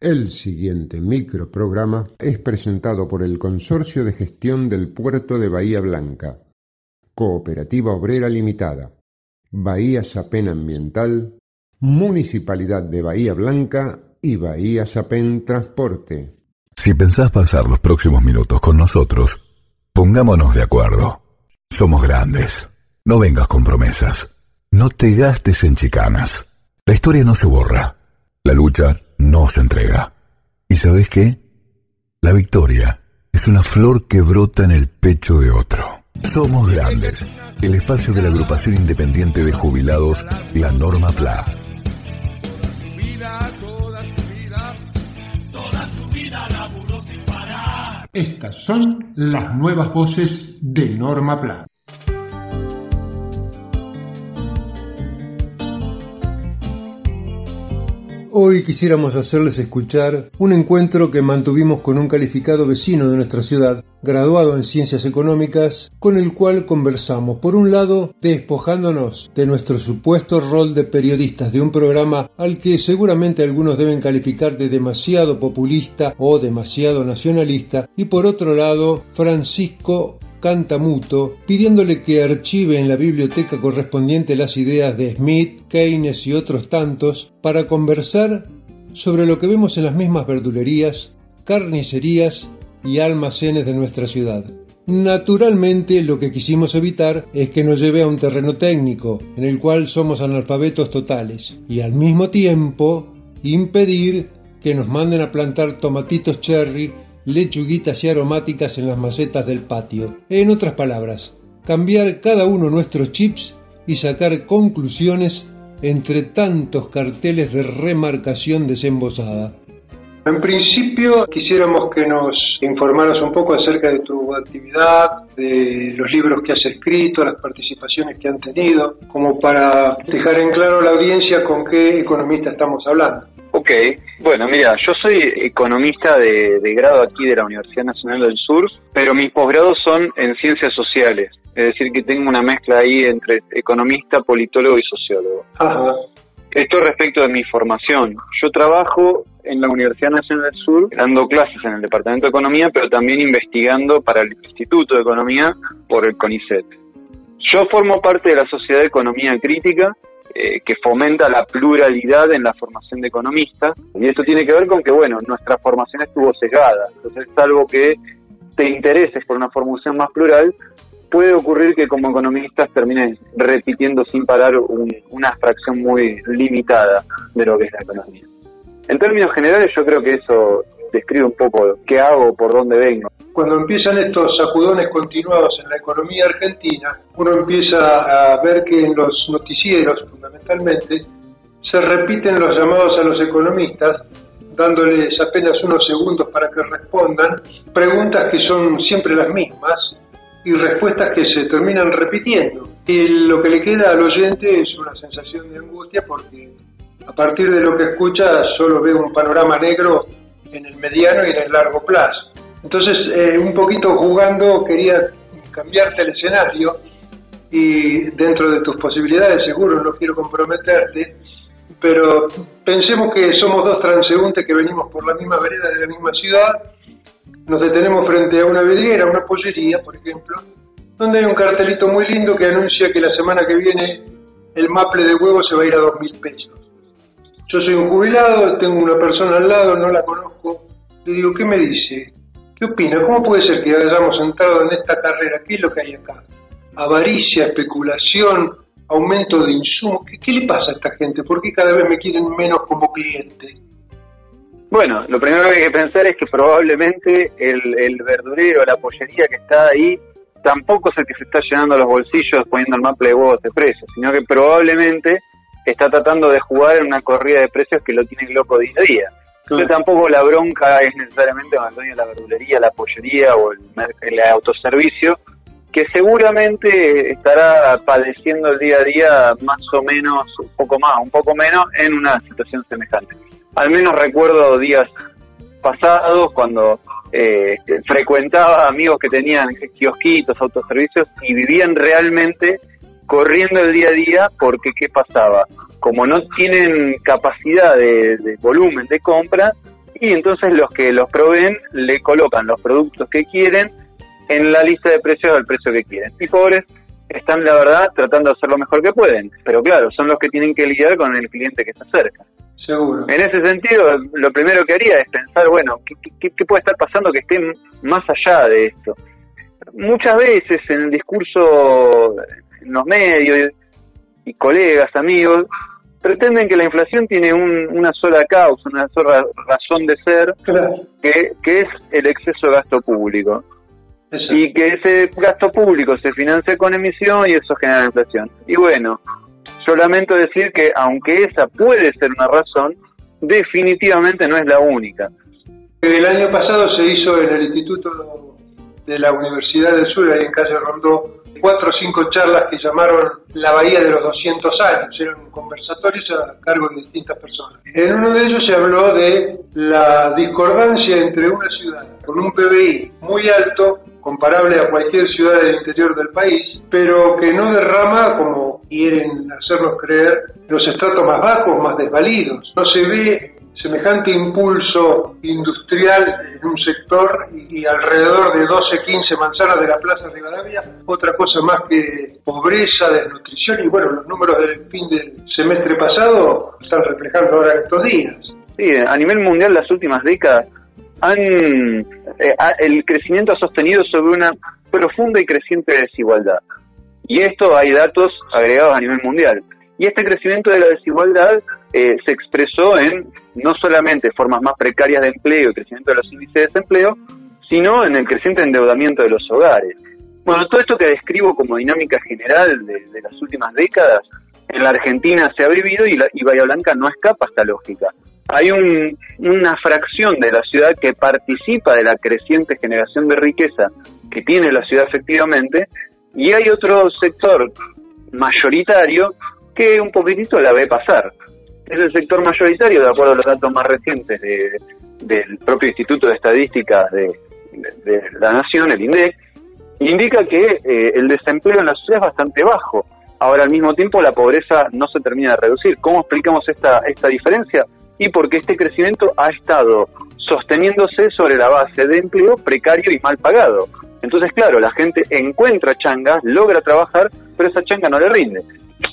El siguiente microprograma es presentado por el Consorcio de Gestión del Puerto de Bahía Blanca, Cooperativa Obrera Limitada, Bahía Sapen Ambiental, Municipalidad de Bahía Blanca y Bahía Sapen Transporte. Si pensás pasar los próximos minutos con nosotros, pongámonos de acuerdo. Somos grandes. No vengas con promesas. No te gastes en chicanas. La historia no se borra. La lucha no se entrega. ¿Y sabes qué? La victoria es una flor que brota en el pecho de otro. Somos grandes. El espacio de la agrupación independiente de jubilados, la Norma PLA. Estas son las nuevas voces de Norma PLA. Hoy quisiéramos hacerles escuchar un encuentro que mantuvimos con un calificado vecino de nuestra ciudad, graduado en Ciencias Económicas, con el cual conversamos, por un lado, despojándonos de nuestro supuesto rol de periodistas de un programa al que seguramente algunos deben calificar de demasiado populista o demasiado nacionalista, y por otro lado, Francisco Cantamuto, pidiéndole que archive en la biblioteca correspondiente las ideas de Smith, Keynes y otros tantos para conversar sobre lo que vemos en las mismas verdulerías, carnicerías y almacenes de nuestra ciudad. Naturalmente lo que quisimos evitar es que nos lleve a un terreno técnico en el cual somos analfabetos totales y al mismo tiempo impedir que nos manden a plantar tomatitos cherry lechuguitas y aromáticas en las macetas del patio. En otras palabras, cambiar cada uno nuestros chips y sacar conclusiones entre tantos carteles de remarcación desembosada. En principio quisiéramos que nos informaras un poco acerca de tu actividad, de los libros que has escrito, las participaciones que han tenido, como para dejar en claro a la audiencia con qué economista estamos hablando. Ok, bueno, mira, yo soy economista de, grado aquí de la Universidad Nacional del Sur, pero mis posgrados son en ciencias sociales, es decir, que tengo una mezcla ahí entre economista, politólogo y sociólogo. Ajá. Esto respecto de mi formación. Yo trabajo en la Universidad Nacional del Sur dando clases en el Departamento de Economía, pero también investigando para el Instituto de Economía por el CONICET. Yo formo parte de la Sociedad de Economía Crítica, eh, que fomenta la pluralidad en la formación de economistas. Y esto tiene que ver con que, bueno, nuestra formación estuvo sesgada. Entonces, algo que te intereses por una formación más plural, puede ocurrir que como economistas termines repitiendo sin parar una fracción muy limitada de lo que es la economía. En términos generales, yo creo que eso describe un poco qué hago, por dónde vengo. Cuando empiezan estos sacudones continuados en la economía argentina, uno empieza a ver que en los noticieros, fundamentalmente, se repiten los llamados a los economistas, dándoles apenas unos segundos para que respondan, preguntas que son siempre las mismas y respuestas que se terminan repitiendo. Y lo que le queda al oyente es una sensación de angustia porque a partir de lo que escucha solo ve un panorama negro en el mediano y en el largo plazo. Entonces, eh, un poquito jugando, quería cambiarte el escenario y dentro de tus posibilidades, seguro, no quiero comprometerte, pero pensemos que somos dos transeúntes que venimos por la misma vereda de la misma ciudad, nos detenemos frente a una vidriera, una pollería, por ejemplo, donde hay un cartelito muy lindo que anuncia que la semana que viene el maple de huevo se va a ir a dos mil pesos. Yo soy un jubilado, tengo una persona al lado, no la conozco. Le digo, ¿qué me dice? ¿Qué opina? ¿Cómo puede ser que hayamos entrado en esta carrera? ¿Qué es lo que hay acá? Avaricia, especulación, aumento de insumos. ¿Qué, le pasa a esta gente? ¿Por qué cada vez me quieren menos como cliente? Bueno, lo primero que hay que pensar es que probablemente el, el verdurero, la pollería que está ahí, tampoco es el que se está llenando los bolsillos poniendo el maple de huevos de precios, sino que probablemente está tratando de jugar en una corrida de precios que lo tiene loco día a día. Entonces tampoco la bronca es necesariamente con el dueño de la verdulería, la pollería o el, autoservicio, que seguramente estará padeciendo el día a día más o menos, un poco más, un poco menos, en una situación semejante. Al menos recuerdo días pasados cuando eh, frecuentaba amigos que tenían kiosquitos, autoservicios y vivían realmente corriendo el día a día porque ¿qué pasaba? Como no tienen capacidad de, volumen de compra, y entonces los que los proveen le colocan los productos que quieren en la lista de precios al precio que quieren. Y pobres están, la verdad, tratando de hacer lo mejor que pueden, pero claro, son los que tienen que lidiar con el cliente que está cerca. Seguro. En ese sentido, lo primero que haría es pensar, bueno, ¿qué, qué puede estar pasando que esté más allá de esto? Muchas veces en el discurso, en los medios y colegas, amigos, pretenden que la inflación tiene una sola causa, una sola razón de ser, que, que es el exceso de gasto público. Y que ese gasto público se financia con emisión y eso genera inflación. Y bueno, yo lamento decir que aunque esa puede ser una razón, definitivamente no es la única. El año pasado se hizo en el Instituto de la Universidad del Sur, ahí en calle Rondó, cuatro o cinco charlas que llamaron La Bahía de los 200 años. Eran conversatorios a cargo de distintas personas. En uno de ellos se habló de la discordancia entre una ciudad con un PBI muy alto, comparable a cualquier ciudad del interior del país, pero que no derrama, como quieren hacernos creer, los estratos más bajos, más desvalidos. No se ve semejante impulso industrial en un sector y, alrededor de 12, 15 manzanas de la Plaza Rivadavia, otra cosa más que pobreza, desnutrición y bueno, los números del fin del semestre pasado están reflejando ahora estos días. Sí, a nivel mundial las últimas décadas han eh, el crecimiento ha sostenido sobre una profunda y creciente desigualdad. Y esto hay datos agregados a nivel mundial. Y este crecimiento de la desigualdad eh, se expresó en no solamente formas más precarias de empleo y crecimiento de los índices de desempleo, sino en el creciente endeudamiento de los hogares. Bueno, todo esto que describo como dinámica general de, las últimas décadas, en la Argentina se ha vivido y, la, y Bahía Blanca no escapa a esta lógica. Hay una fracción de la ciudad que participa de la creciente generación de riqueza que tiene la ciudad efectivamente, y hay otro sector mayoritario que un poquitito la ve pasar es el sector mayoritario, de acuerdo a los datos más recientes del propio Instituto de Estadística de, la Nación, el INDEC, indica que eh, el desempleo en la ciudad es bastante bajo. Ahora, al mismo tiempo, la pobreza no se termina de reducir. ¿Cómo explicamos esta, esta diferencia? Y porque este crecimiento ha estado sosteniéndose sobre la base de empleo precario y mal pagado. Entonces, claro, la gente encuentra changas, logra trabajar, pero esa changa no le rinde.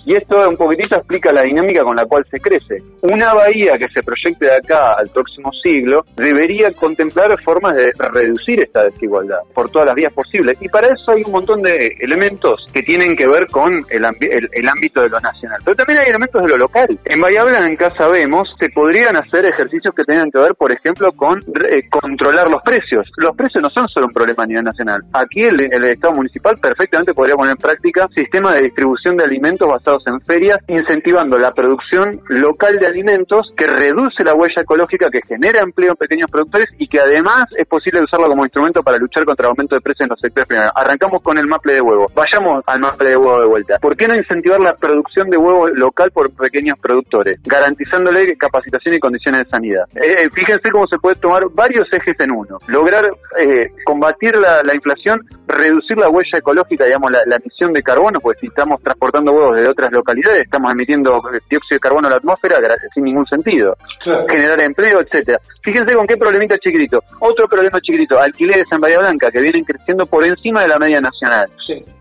Y esto un poquitito explica la dinámica con la cual se crece. Una bahía que se proyecte de acá al próximo siglo debería contemplar formas de reducir esta desigualdad por todas las vías posibles. Y para eso hay un montón de elementos que tienen que ver con el, ámbito de lo nacional. Pero también hay elementos de lo local. En Bahía Blanca sabemos que podrían hacer ejercicios que tengan que ver, por ejemplo, con eh, controlar los precios. Los precios no son solo un problema a nivel nacional. Aquí el, el Estado municipal perfectamente podría poner en práctica sistemas de distribución de alimentos basados en ferias, incentivando la producción local de alimentos que reduce la huella ecológica, que genera empleo en pequeños productores y que además es posible usarlo como instrumento para luchar contra el aumento de precios en los sectores primarios. Arrancamos con el maple de huevo. Vayamos al maple de huevo de vuelta. ¿Por qué no incentivar la producción de huevo local por pequeños productores, garantizándole capacitación y condiciones de sanidad? Eh, eh, fíjense cómo se puede tomar varios ejes en uno. Lograr eh, combatir la, inflación, reducir la huella ecológica, digamos, la, la emisión de carbono, pues si estamos transportando huevos de otras localidades, estamos emitiendo dióxido de carbono a la atmósfera sin ningún sentido. Generar empleo, etcétera. Fíjense con qué problemita chiquitito. Otro problema chiquitito, alquileres en Bahía Blanca que vienen creciendo por encima de la media nacional.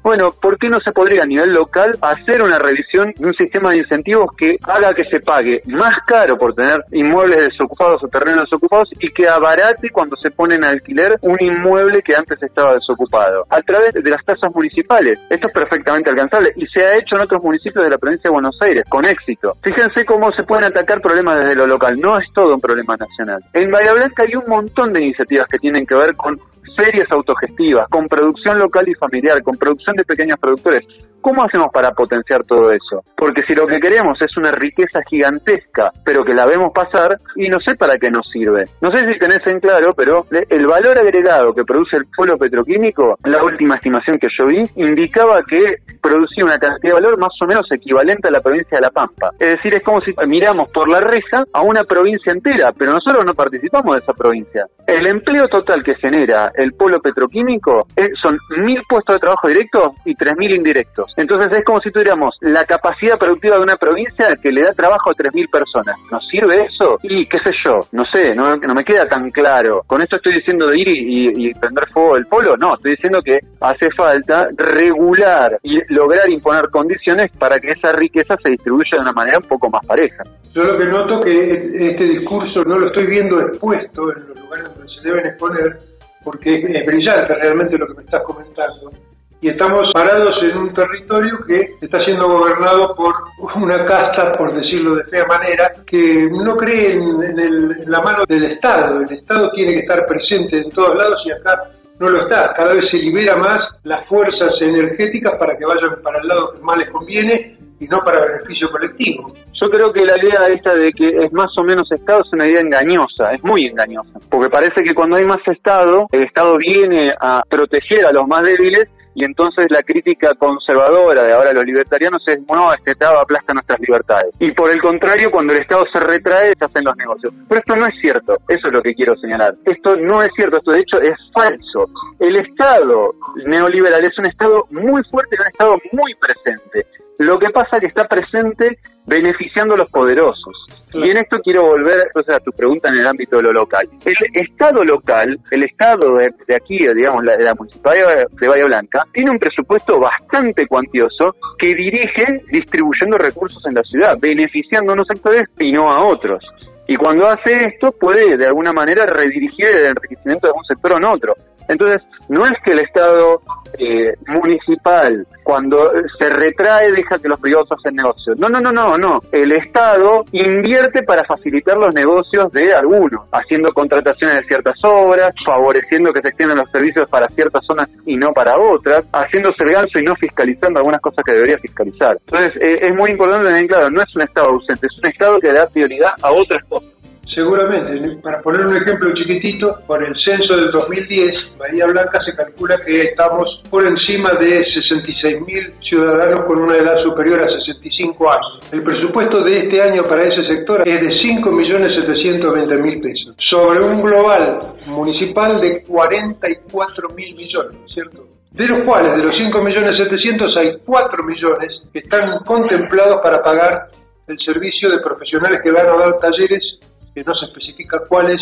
Bueno, ¿por qué no se podría a nivel local hacer una revisión de un sistema de incentivos que haga que se pague más caro por tener inmuebles desocupados o terrenos desocupados y que abarate cuando se pone en alquiler un inmueble que antes estaba desocupado? A través de las tasas municipales. Esto es perfectamente alcanzable y se ha hecho en otros municipios de la provincia de Buenos Aires, con éxito. Fíjense cómo se pueden atacar problemas desde lo local, no es todo un problema nacional. En Bahía Blanca hay un montón de iniciativas que tienen que ver con ferias autogestivas, con producción local y familiar, con producción de pequeños productores. ¿Cómo hacemos para potenciar todo eso? Porque si lo que queremos es una riqueza gigantesca, pero que la vemos pasar, y no sé para qué nos sirve. No sé si tenés en claro, pero el valor agregado que produce el polo petroquímico, la última estimación que yo vi, indicaba que producía una cantidad de valor más o menos equivalente a la provincia de La Pampa. Es decir, es como si miramos por la reja a una provincia entera, pero nosotros no participamos de esa provincia. El empleo total que genera el polo petroquímico eh, son mil puestos de trabajo directos y tres mil indirectos. Entonces es como si tuviéramos la capacidad productiva de una provincia que le da trabajo a tres mil personas. ¿Nos sirve eso? Y qué sé yo, no sé, no, me queda tan claro. Con esto estoy diciendo de ir y, y prender fuego el polo, no, estoy diciendo que hace falta regular y lograr imponer condiciones para que esa riqueza se distribuya de una manera un poco más pareja. Yo lo que noto que este discurso no lo estoy viendo expuesto en los lugares donde se deben exponer, porque es brillante realmente lo que me estás comentando. Y estamos parados en un territorio que está siendo gobernado por una casta, por decirlo de fea manera, que no cree en, en la mano del Estado. El Estado tiene que estar presente en todos lados y acá no lo está. Cada vez se libera más las fuerzas energéticas para que vayan para el lado que más les conviene y no para beneficio colectivo. Yo creo que la idea esta de que es más o menos Estado es una idea engañosa, es muy engañosa, porque parece que cuando hay más Estado, el Estado viene a proteger a los más débiles y entonces la crítica conservadora de ahora los libertarianos es, no, este Estado aplasta nuestras libertades. Y por el contrario, cuando el Estado se retrae, se hacen los negocios. Pero esto no es cierto, eso es lo que quiero señalar. Esto no es cierto, esto de hecho es falso. El Estado neoliberal es un Estado muy fuerte un Estado muy presente. Lo que pasa es que está presente beneficiando a los poderosos. Y en esto quiero volver a tu pregunta en el ámbito de lo local. El Estado local, el Estado de, aquí, digamos, la, de la Municipalidad de Bahía Blanca, tiene un presupuesto bastante cuantioso que dirige distribuyendo recursos en la ciudad, beneficiando a unos sectores y no a otros. Y cuando hace esto puede de alguna manera redirigir el enriquecimiento de un sector en otro. Entonces, no es que el Estado eh, municipal, cuando se retrae, deja que los privados hacen negocios. No, no, no, no, no. El Estado invierte para facilitar los negocios de algunos, haciendo contrataciones de ciertas obras, favoreciendo que se extiendan los servicios para ciertas zonas y no para otras, haciéndose el ganso y no fiscalizando algunas cosas que debería fiscalizar. Entonces, eh, es muy importante tener claro, no es un Estado ausente, es un Estado que da prioridad a otras cosas. Seguramente, para poner un ejemplo chiquitito, por el censo del 2010, Bahía Blanca se calcula que estamos por encima de 66.000 ciudadanos con una edad superior a 65 años. El presupuesto de este año para ese sector es de 5.720.000 pesos, sobre un global municipal de 44.000 millones, ¿cierto? De los cuales, de los 5.700.000, hay 4 millones que están contemplados para pagar el servicio de profesionales que van a dar talleres que no se especifica cuáles,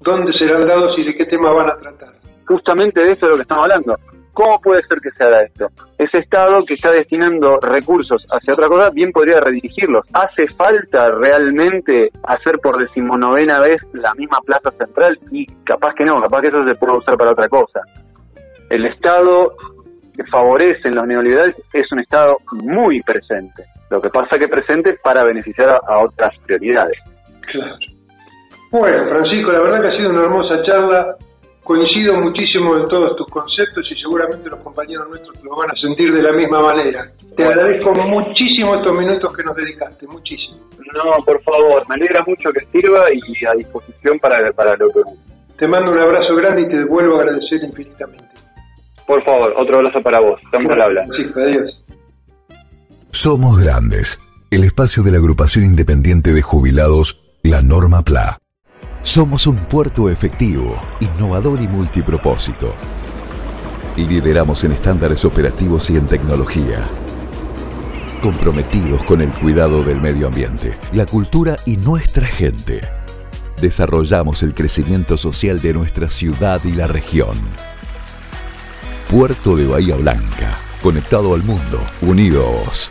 dónde serán dados y de qué tema van a tratar. Justamente de eso es lo que estamos hablando. ¿Cómo puede ser que se haga esto? Ese Estado que está destinando recursos hacia otra cosa, bien podría redirigirlos. ¿Hace falta realmente hacer por decimonovena vez la misma plaza central? Y capaz que no, capaz que eso se puede usar para otra cosa. El Estado que favorece en los neoliberales es un Estado muy presente. Lo que pasa que presente para beneficiar a otras prioridades. Claro. Bueno, Francisco, la verdad que ha sido una hermosa charla. Coincido muchísimo en todos tus conceptos y seguramente los compañeros nuestros lo van a sentir de la misma manera. Te agradezco muchísimo estos minutos que nos dedicaste, muchísimo. No, por favor, me alegra mucho que sirva y a disposición para, para lo que Te mando un abrazo grande y te vuelvo a agradecer infinitamente. Por favor, otro abrazo para vos. Estamos al habla. Sí, adiós. Somos Grandes, el espacio de la agrupación independiente de jubilados, la Norma PLA. Somos un puerto efectivo, innovador y multipropósito. Lideramos en estándares operativos y en tecnología. Comprometidos con el cuidado del medio ambiente, la cultura y nuestra gente. Desarrollamos el crecimiento social de nuestra ciudad y la región. Puerto de Bahía Blanca, conectado al mundo, unidos.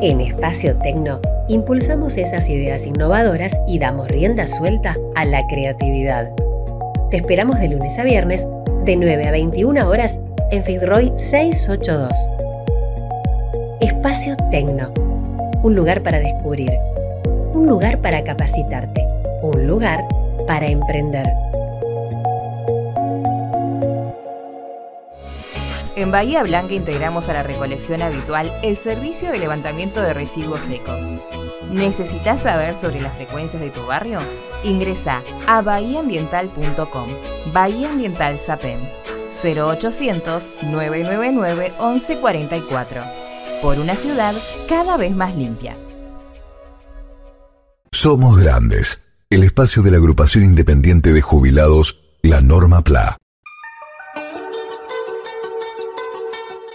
En Espacio Tecno impulsamos esas ideas innovadoras y damos rienda suelta a la creatividad. Te esperamos de lunes a viernes de 9 a 21 horas en Fitzroy 682. Espacio Tecno. Un lugar para descubrir. Un lugar para capacitarte. Un lugar para emprender. En Bahía Blanca integramos a la recolección habitual el servicio de levantamiento de residuos secos. ¿Necesitas saber sobre las frecuencias de tu barrio? Ingresa a bahiaambiental.com. Bahía Ambiental SAPEM 0800 999 1144. Por una ciudad cada vez más limpia. Somos Grandes, el espacio de la agrupación independiente de jubilados, la Norma PLA.